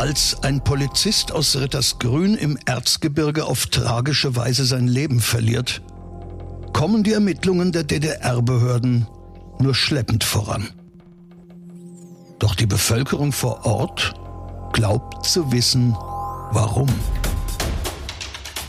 Als ein Polizist aus Rittersgrün im Erzgebirge auf tragische Weise sein Leben verliert, kommen die Ermittlungen der DDR-Behörden nur schleppend voran. Doch die Bevölkerung vor Ort glaubt zu wissen, warum.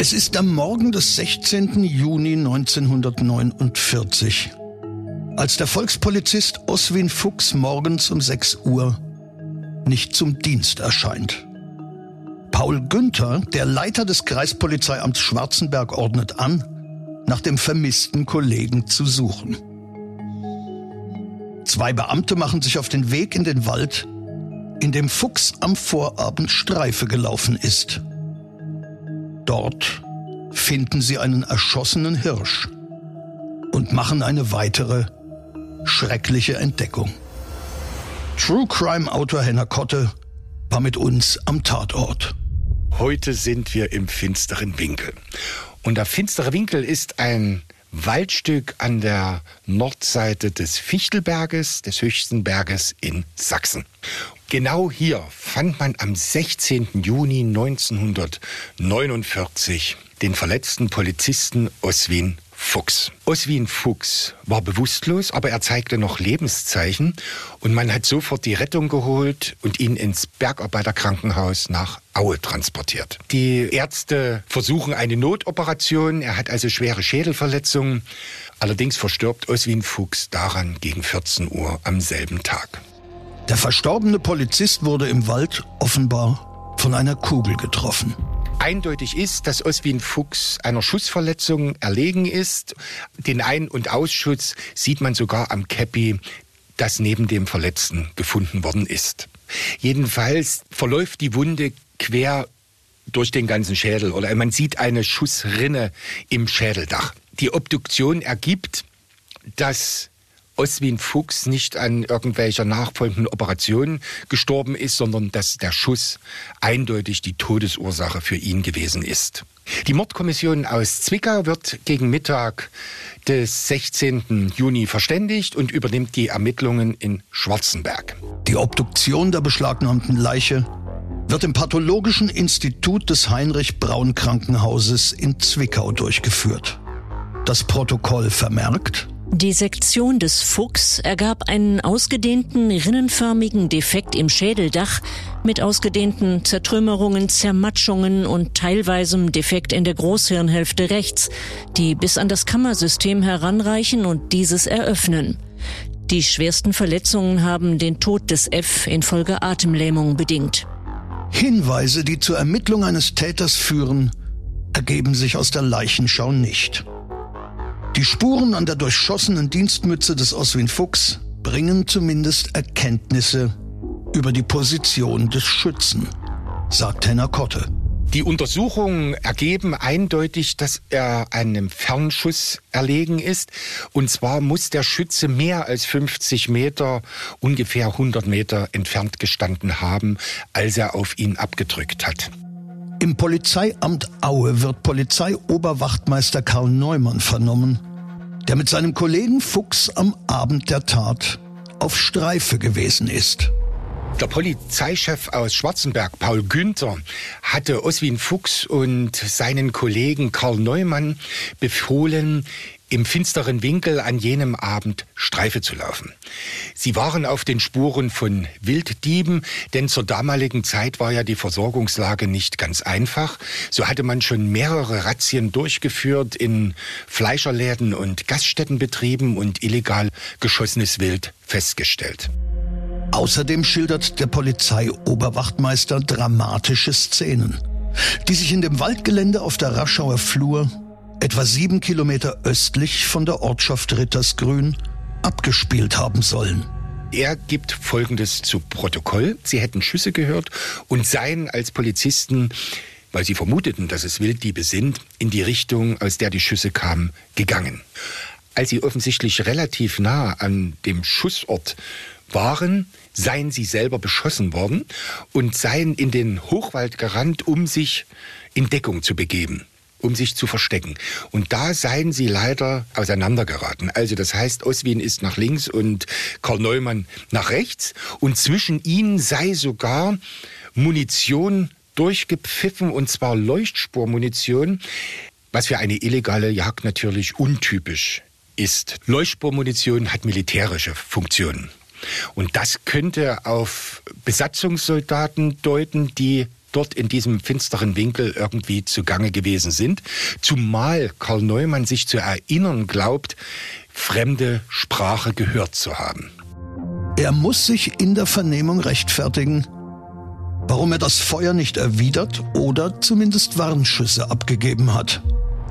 Es ist am Morgen des 16. Juni 1949, als der Volkspolizist Oswin Fuchs morgens um 6 Uhr nicht zum Dienst erscheint. Paul Günther, der Leiter des Kreispolizeiamts Schwarzenberg, ordnet an, nach dem vermissten Kollegen zu suchen. Zwei Beamte machen sich auf den Weg in den Wald, in dem Fuchs am Vorabend Streife gelaufen ist. Dort finden sie einen erschossenen Hirsch und machen eine weitere schreckliche Entdeckung. True Crime Autor Henner Kotte war mit uns am Tatort. Heute sind wir im finsteren Winkel. Und der finstere Winkel ist ein Waldstück an der Nordseite des Fichtelberges, des höchsten Berges in Sachsen. Genau hier fand man am 16. Juni 1949 den verletzten Polizisten Oswin Fuchs. Oswin Fuchs war bewusstlos, aber er zeigte noch Lebenszeichen und man hat sofort die Rettung geholt und ihn ins Bergarbeiterkrankenhaus nach Aue transportiert. Die Ärzte versuchen eine Notoperation, er hat also schwere Schädelverletzungen. Allerdings verstirbt Oswin Fuchs daran gegen 14 Uhr am selben Tag. Der verstorbene Polizist wurde im Wald offenbar von einer Kugel getroffen. Eindeutig ist, dass Oswin Fuchs einer Schussverletzung erlegen ist. Den Ein- und Ausschuss sieht man sogar am Käppi, das neben dem Verletzten gefunden worden ist. Jedenfalls verläuft die Wunde quer durch den ganzen Schädel oder man sieht eine Schussrinne im Schädeldach. Die Obduktion ergibt, dass Oswin Fuchs nicht an irgendwelcher nachfolgenden Operation gestorben ist, sondern dass der Schuss eindeutig die Todesursache für ihn gewesen ist. Die Mordkommission aus Zwickau wird gegen Mittag des 16. Juni verständigt und übernimmt die Ermittlungen in Schwarzenberg. Die Obduktion der beschlagnahmten Leiche wird im Pathologischen Institut des Heinrich Braun Krankenhauses in Zwickau durchgeführt. Das Protokoll vermerkt, die Sektion des Fuchs ergab einen ausgedehnten, rinnenförmigen Defekt im Schädeldach mit ausgedehnten Zertrümmerungen, Zermatschungen und teilweisem Defekt in der Großhirnhälfte rechts, die bis an das Kammersystem heranreichen und dieses eröffnen. Die schwersten Verletzungen haben den Tod des F infolge Atemlähmung bedingt. Hinweise, die zur Ermittlung eines Täters führen, ergeben sich aus der Leichenschau nicht. Die Spuren an der durchschossenen Dienstmütze des Oswin Fuchs bringen zumindest Erkenntnisse über die Position des Schützen, sagt Henner Kotte. Die Untersuchungen ergeben eindeutig, dass er einem Fernschuss erlegen ist. Und zwar muss der Schütze mehr als 50 Meter, ungefähr 100 Meter entfernt gestanden haben, als er auf ihn abgedrückt hat. Im Polizeiamt Aue wird Polizeioberwachtmeister Karl Neumann vernommen, der mit seinem Kollegen Fuchs am Abend der Tat auf Streife gewesen ist. Der Polizeichef aus Schwarzenberg, Paul Günther, hatte Oswin Fuchs und seinen Kollegen Karl Neumann befohlen, im finsteren Winkel an jenem Abend Streife zu laufen. Sie waren auf den Spuren von Wilddieben, denn zur damaligen Zeit war ja die Versorgungslage nicht ganz einfach. So hatte man schon mehrere Razzien durchgeführt in Fleischerläden und Gaststättenbetrieben und illegal geschossenes Wild festgestellt. Außerdem schildert der Polizeioberwachtmeister dramatische Szenen, die sich in dem Waldgelände auf der Raschauer Flur etwa sieben Kilometer östlich von der Ortschaft Rittersgrün, abgespielt haben sollen. Er gibt Folgendes zu Protokoll. Sie hätten Schüsse gehört und seien als Polizisten, weil sie vermuteten, dass es Wilddiebe sind, in die Richtung, aus der die Schüsse kamen, gegangen. Als sie offensichtlich relativ nah an dem Schussort waren, seien sie selber beschossen worden und seien in den Hochwald gerannt, um sich in Deckung zu begeben um sich zu verstecken. Und da seien sie leider auseinandergeraten. Also das heißt, Oswin ist nach links und Karl Neumann nach rechts. Und zwischen ihnen sei sogar Munition durchgepfiffen, und zwar Leuchtspurmunition, was für eine illegale Jagd natürlich untypisch ist. Leuchtspurmunition hat militärische Funktionen. Und das könnte auf Besatzungssoldaten deuten, die dort in diesem finsteren Winkel irgendwie zugange gewesen sind. Zumal Karl Neumann sich zu erinnern glaubt, fremde Sprache gehört zu haben. Er muss sich in der Vernehmung rechtfertigen, warum er das Feuer nicht erwidert oder zumindest Warnschüsse abgegeben hat.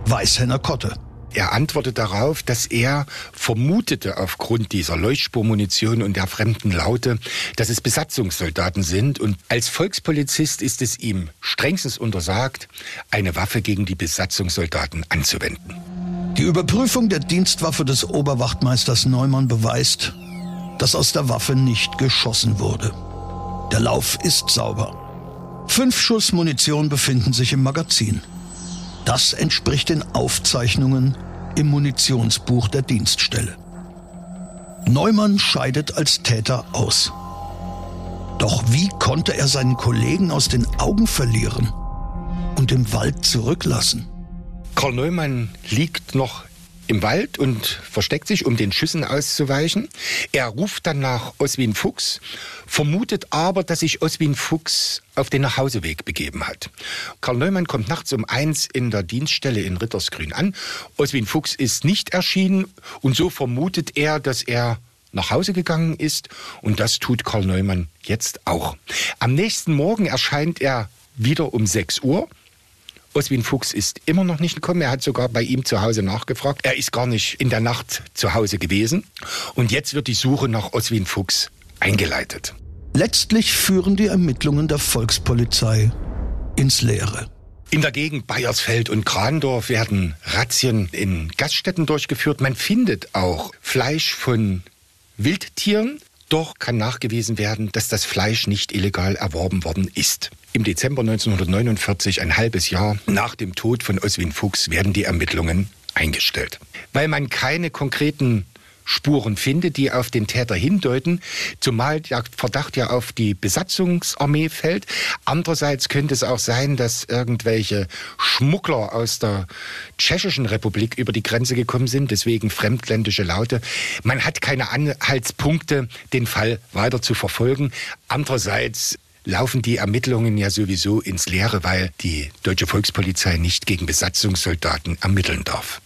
Weiß Henner Kotte. Er antwortet darauf, dass er vermutete aufgrund dieser Leuchtspurmunition und der fremden Laute, dass es Besatzungssoldaten sind und als Volkspolizist ist es ihm strengstens untersagt, eine Waffe gegen die Besatzungssoldaten anzuwenden. Die Überprüfung der Dienstwaffe des Oberwachtmeisters Neumann beweist, dass aus der Waffe nicht geschossen wurde. Der Lauf ist sauber. Fünf Schuss Munition befinden sich im Magazin. Das entspricht den Aufzeichnungen im Munitionsbuch der Dienststelle. Neumann scheidet als Täter aus. Doch wie konnte er seinen Kollegen aus den Augen verlieren und im Wald zurücklassen? Karl Neumann liegt noch im Wald und versteckt sich, um den Schüssen auszuweichen. Er ruft dann nach Oswin Fuchs, vermutet aber, dass sich Oswin Fuchs auf den Nachhauseweg begeben hat. Karl Neumann kommt nachts um eins in der Dienststelle in Rittersgrün an. Oswin Fuchs ist nicht erschienen und so vermutet er, dass er nach Hause gegangen ist und das tut Karl Neumann jetzt auch. Am nächsten Morgen erscheint er wieder um 6 Uhr Oswin Fuchs ist immer noch nicht gekommen. Er hat sogar bei ihm zu Hause nachgefragt. Er ist gar nicht in der Nacht zu Hause gewesen. Und jetzt wird die Suche nach Oswin Fuchs eingeleitet. Letztlich führen die Ermittlungen der Volkspolizei ins Leere. In der Gegend Bayersfeld und Krandorf werden Razzien in Gaststätten durchgeführt. Man findet auch Fleisch von Wildtieren. Doch kann nachgewiesen werden, dass das Fleisch nicht illegal erworben worden ist. Im Dezember 1949, ein halbes Jahr nach dem Tod von Oswin Fuchs, werden die Ermittlungen eingestellt. Weil man keine konkreten Spuren findet, die auf den Täter hindeuten, zumal der Verdacht ja auf die Besatzungsarmee fällt. Andererseits könnte es auch sein, dass irgendwelche Schmuggler aus der Tschechischen Republik über die Grenze gekommen sind, deswegen fremdländische Laute. Man hat keine Anhaltspunkte, den Fall weiter zu verfolgen. Andererseits laufen die Ermittlungen ja sowieso ins Leere, weil die deutsche Volkspolizei nicht gegen Besatzungssoldaten ermitteln darf.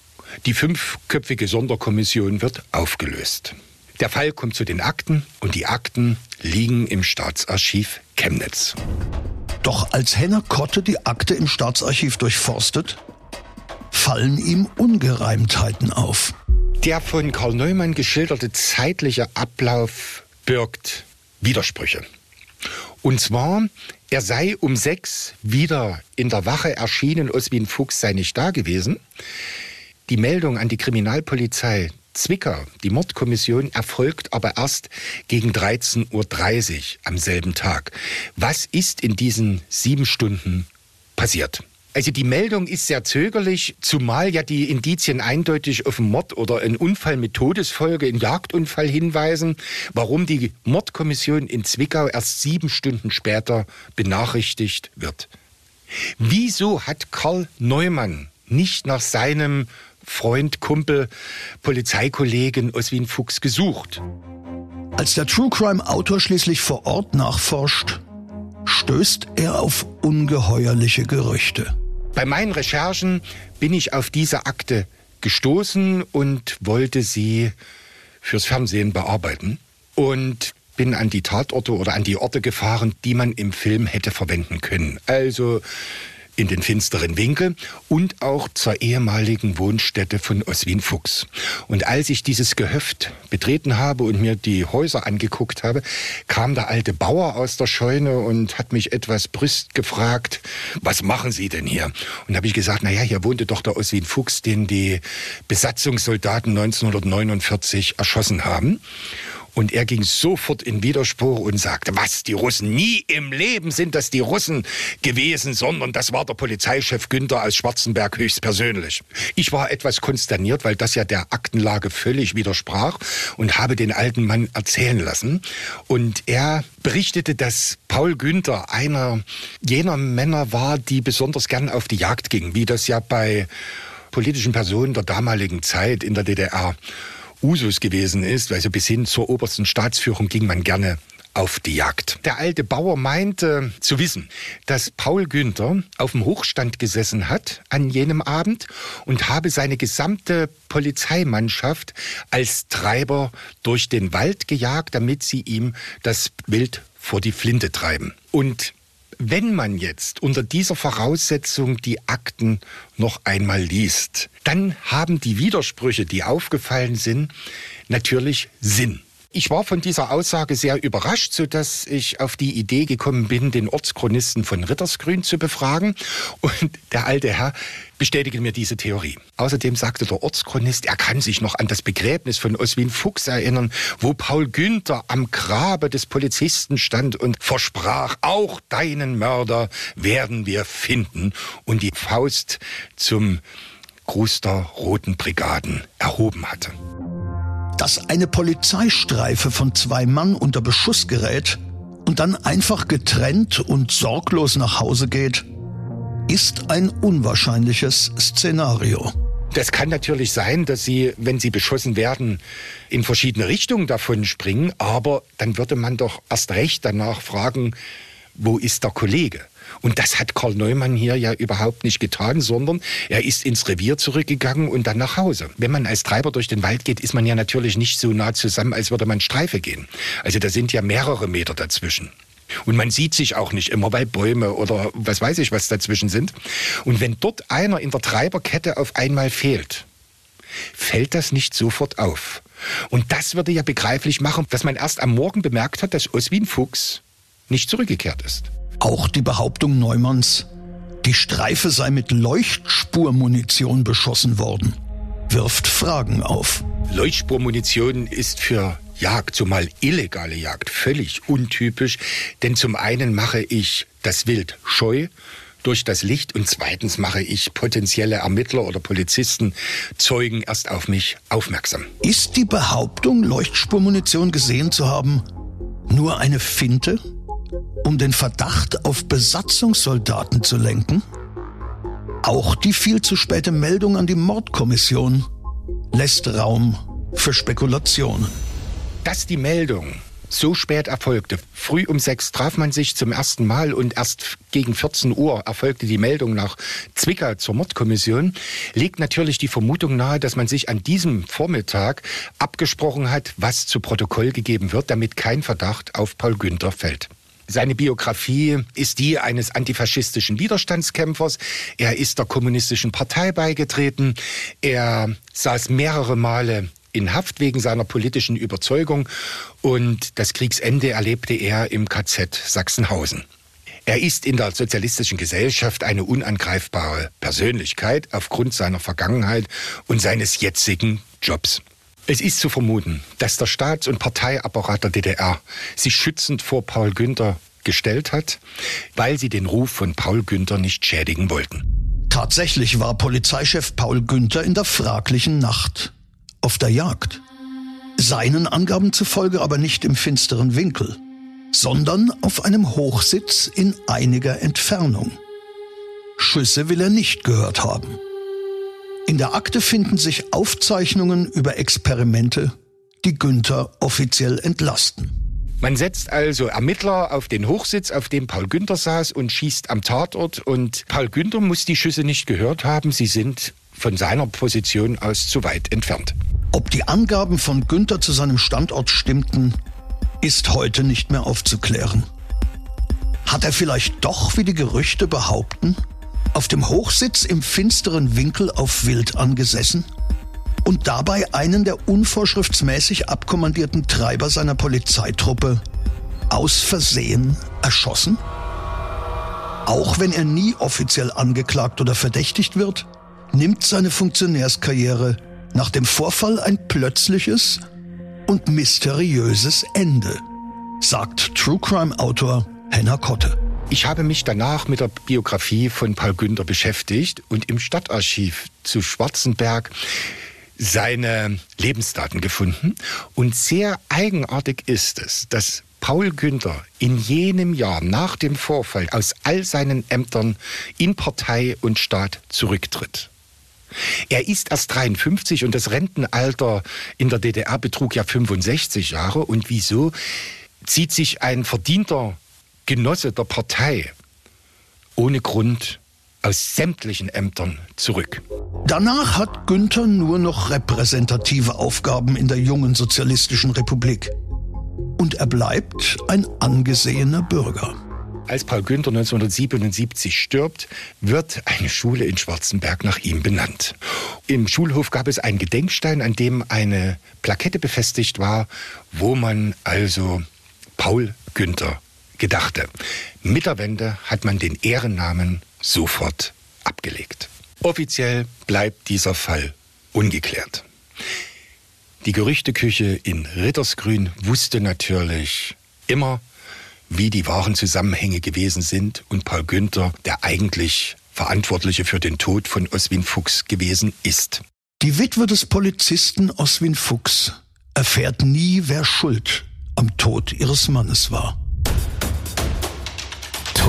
Die fünfköpfige Sonderkommission wird aufgelöst. Der Fall kommt zu den Akten und die Akten liegen im Staatsarchiv Chemnitz. Doch als Henner Kotte die Akte im Staatsarchiv durchforstet, fallen ihm Ungereimtheiten auf. Der von Karl Neumann geschilderte zeitliche Ablauf birgt Widersprüche. Und zwar, er sei um sechs wieder in der Wache erschienen, Oswin Fuchs sei nicht da gewesen. Die Meldung an die Kriminalpolizei Zwickau, die Mordkommission, erfolgt aber erst gegen 13.30 Uhr am selben Tag. Was ist in diesen sieben Stunden passiert? Also die Meldung ist sehr zögerlich, zumal ja die Indizien eindeutig auf einen Mord oder einen Unfall mit Todesfolge, einen Jagdunfall hinweisen, warum die Mordkommission in Zwickau erst sieben Stunden später benachrichtigt wird. Wieso hat Karl Neumann nicht nach seinem Freund, Kumpel, Polizeikollegen Oswin Fuchs gesucht? Als der True Crime Autor schließlich vor Ort nachforscht, stößt er auf ungeheuerliche Gerüchte. Bei meinen Recherchen bin ich auf diese Akte gestoßen und wollte sie fürs Fernsehen bearbeiten und bin an die Tatorte oder an die Orte gefahren, die man im Film hätte verwenden können. Also in den finsteren Winkel und auch zur ehemaligen Wohnstätte von Oswin Fuchs. Und als ich dieses Gehöft betreten habe und mir die Häuser angeguckt habe, kam der alte Bauer aus der Scheune und hat mich etwas brüst gefragt, was machen Sie denn hier? Und habe ich gesagt, naja, hier wohnte doch der Oswin Fuchs, den die Besatzungssoldaten 1949 erschossen haben. Und er ging sofort in Widerspruch und sagte, was, die Russen, nie im Leben sind das die Russen gewesen, sondern das war der Polizeichef Günther aus Schwarzenberg höchstpersönlich. Ich war etwas konsterniert, weil das ja der Aktenlage völlig widersprach und habe den alten Mann erzählen lassen. Und er berichtete, dass Paul Günther einer jener Männer war, die besonders gern auf die Jagd gingen, wie das ja bei politischen Personen der damaligen Zeit in der DDR Usus gewesen ist, also bis hin zur obersten Staatsführung ging man gerne auf die Jagd. Der alte Bauer meinte zu wissen, dass Paul Günther auf dem Hochstand gesessen hat an jenem Abend und habe seine gesamte Polizeimannschaft als Treiber durch den Wald gejagt, damit sie ihm das Wild vor die Flinte treiben. Und wenn man jetzt unter dieser Voraussetzung die Akten noch einmal liest, dann haben die Widersprüche, die aufgefallen sind, natürlich Sinn. Ich war von dieser Aussage sehr überrascht, so dass ich auf die Idee gekommen bin, den Ortschronisten von Rittersgrün zu befragen. Und der alte Herr bestätigte mir diese Theorie. Außerdem sagte der Ortschronist, er kann sich noch an das Begräbnis von Oswin Fuchs erinnern, wo Paul Günther am Grabe des Polizisten stand und versprach, auch deinen Mörder werden wir finden und die Faust zum Gruß der Roten Brigaden erhoben hatte dass eine Polizeistreife von zwei Mann unter Beschuss gerät und dann einfach getrennt und sorglos nach Hause geht, ist ein unwahrscheinliches Szenario. Das kann natürlich sein, dass sie, wenn sie beschossen werden, in verschiedene Richtungen davon springen, aber dann würde man doch erst recht danach fragen, wo ist der Kollege? Und das hat Karl Neumann hier ja überhaupt nicht getan, sondern er ist ins Revier zurückgegangen und dann nach Hause. Wenn man als Treiber durch den Wald geht, ist man ja natürlich nicht so nah zusammen, als würde man Streife gehen. Also da sind ja mehrere Meter dazwischen. Und man sieht sich auch nicht immer, weil Bäume oder was weiß ich was dazwischen sind. Und wenn dort einer in der Treiberkette auf einmal fehlt, fällt das nicht sofort auf. Und das würde ja begreiflich machen, dass man erst am Morgen bemerkt hat, dass Oswin Fuchs nicht zurückgekehrt ist. Auch die Behauptung Neumanns, die Streife sei mit Leuchtspurmunition beschossen worden, wirft Fragen auf. Leuchtspurmunition ist für Jagd, zumal illegale Jagd, völlig untypisch, denn zum einen mache ich das Wild scheu durch das Licht und zweitens mache ich potenzielle Ermittler oder Polizisten, Zeugen erst auf mich aufmerksam. Ist die Behauptung, Leuchtspurmunition gesehen zu haben, nur eine Finte? Um den Verdacht auf Besatzungssoldaten zu lenken? Auch die viel zu späte Meldung an die Mordkommission lässt Raum für Spekulationen. Dass die Meldung so spät erfolgte. Früh um sechs traf man sich zum ersten Mal und erst gegen 14 Uhr erfolgte die Meldung nach Zwickau zur Mordkommission. Legt natürlich die Vermutung nahe, dass man sich an diesem Vormittag abgesprochen hat, was zu Protokoll gegeben wird, damit kein Verdacht auf Paul Günther fällt. Seine Biografie ist die eines antifaschistischen Widerstandskämpfers. Er ist der kommunistischen Partei beigetreten. Er saß mehrere Male in Haft wegen seiner politischen Überzeugung und das Kriegsende erlebte er im KZ Sachsenhausen. Er ist in der sozialistischen Gesellschaft eine unangreifbare Persönlichkeit aufgrund seiner Vergangenheit und seines jetzigen Jobs. Es ist zu vermuten, dass der Staats- und Parteiapparat der DDR sich schützend vor Paul Günther gestellt hat, weil sie den Ruf von Paul Günther nicht schädigen wollten. Tatsächlich war Polizeichef Paul Günther in der fraglichen Nacht auf der Jagd. Seinen Angaben zufolge aber nicht im finsteren Winkel, sondern auf einem Hochsitz in einiger Entfernung. Schüsse will er nicht gehört haben. In der Akte finden sich Aufzeichnungen über Experimente, die Günther offiziell entlasten. Man setzt also Ermittler auf den Hochsitz, auf dem Paul Günther saß und schießt am Tatort. Und Paul Günther muss die Schüsse nicht gehört haben. Sie sind von seiner Position aus zu weit entfernt. Ob die Angaben von Günther zu seinem Standort stimmten, ist heute nicht mehr aufzuklären. Hat er vielleicht doch, wie die Gerüchte behaupten, auf dem Hochsitz im finsteren Winkel auf Wild angesessen und dabei einen der unvorschriftsmäßig abkommandierten Treiber seiner Polizeitruppe aus Versehen erschossen? Auch wenn er nie offiziell angeklagt oder verdächtigt wird, nimmt seine Funktionärskarriere nach dem Vorfall ein plötzliches und mysteriöses Ende, sagt True Crime Autor Henna Kotte. Ich habe mich danach mit der Biografie von Paul Günther beschäftigt und im Stadtarchiv zu Schwarzenberg seine Lebensdaten gefunden. Und sehr eigenartig ist es, dass Paul Günther in jenem Jahr nach dem Vorfall aus all seinen Ämtern in Partei und Staat zurücktritt. Er ist erst 53 und das Rentenalter in der DDR betrug ja 65 Jahre. Und wieso zieht sich ein verdienter Genosse der Partei ohne Grund aus sämtlichen Ämtern zurück? Danach hat Günther nur noch repräsentative Aufgaben in der jungen sozialistischen Republik. Und er bleibt ein angesehener Bürger. Als Paul Günther 1977 stirbt, wird eine Schule in Schwarzenberg nach ihm benannt. Im Schulhof gab es einen Gedenkstein, an dem eine Plakette befestigt war, wo man also Paul Günther gedachte. Mit der Wende hat man den Ehrennamen sofort abgelegt. Offiziell bleibt dieser Fall ungeklärt. Die Gerüchteküche in Rittersgrün wusste natürlich immer, wie die wahren Zusammenhänge gewesen sind und Paul Günther der eigentlich Verantwortliche für den Tod von Oswin Fuchs gewesen ist. Die Witwe des Polizisten Oswin Fuchs erfährt nie, wer schuld am Tod ihres Mannes war.